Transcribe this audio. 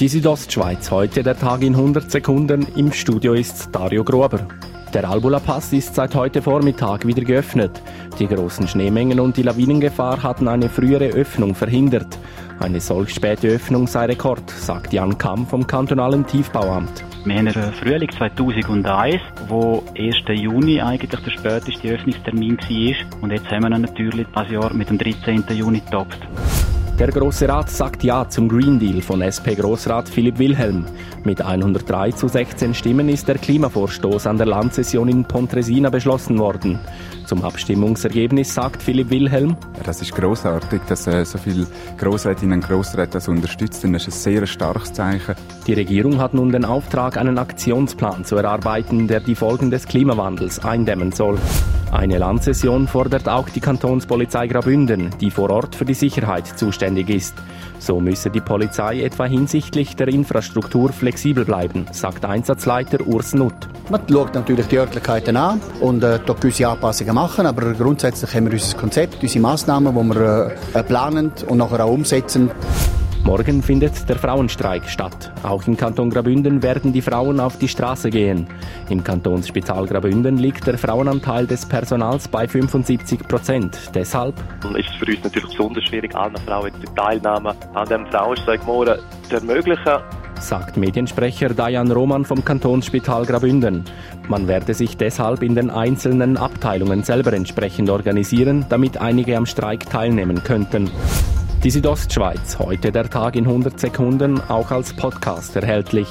Die Südostschweiz, heute der Tag in 100 Sekunden. Im Studio ist Dario Grober. Der Albula Pass ist seit heute Vormittag wieder geöffnet. Die großen Schneemengen und die Lawinengefahr hatten eine frühere Öffnung verhindert. Eine solch späte Öffnung sei Rekord, sagt Jan Kamm vom kantonalen Tiefbauamt. Wir haben einen Frühling 2001, wo 1. Juni eigentlich der späteste Öffnungstermin war. Und jetzt haben wir natürlich das Jahr mit dem 13. Juni getoppt. Der Grosse Rat sagt Ja zum Green Deal von SP-Grossrat Philipp Wilhelm. Mit 103 zu 16 Stimmen ist der Klimavorstoß an der Landsession in Pontresina beschlossen worden. Zum Abstimmungsergebnis sagt Philipp Wilhelm. Das ist großartig, dass äh, so viele Grossrätinnen und Grossräte das unterstützen. Das ist ein sehr starkes Zeichen. Die Regierung hat nun den Auftrag, einen Aktionsplan zu erarbeiten, der die Folgen des Klimawandels eindämmen soll. Eine Landsession fordert auch die Kantonspolizei Grabünden, die vor Ort für die Sicherheit zuständig ist. So müsse die Polizei etwa hinsichtlich der Infrastruktur flexibel bleiben, sagt Einsatzleiter Urs Nutt. Man schaut natürlich die Örtlichkeiten an und äh, gewisse Anpassungen machen, aber grundsätzlich haben wir unser Konzept, unsere Massnahmen, die wir äh, planen und nachher auch umsetzen. Morgen findet der Frauenstreik statt. Auch im Kanton Grabünden werden die Frauen auf die Straße gehen. Im Kantonsspital Grabünden liegt der Frauenanteil des Personals bei 75 Prozent. Deshalb ist es für uns natürlich besonders schwierig, allen Frauen die Teilnahme an dem Frauenstreik morgen zu ermöglichen sagt Mediensprecher Dajan Roman vom Kantonsspital Grabünden. Man werde sich deshalb in den einzelnen Abteilungen selber entsprechend organisieren, damit einige am Streik teilnehmen könnten. Die Südostschweiz, heute der Tag in 100 Sekunden, auch als Podcast erhältlich.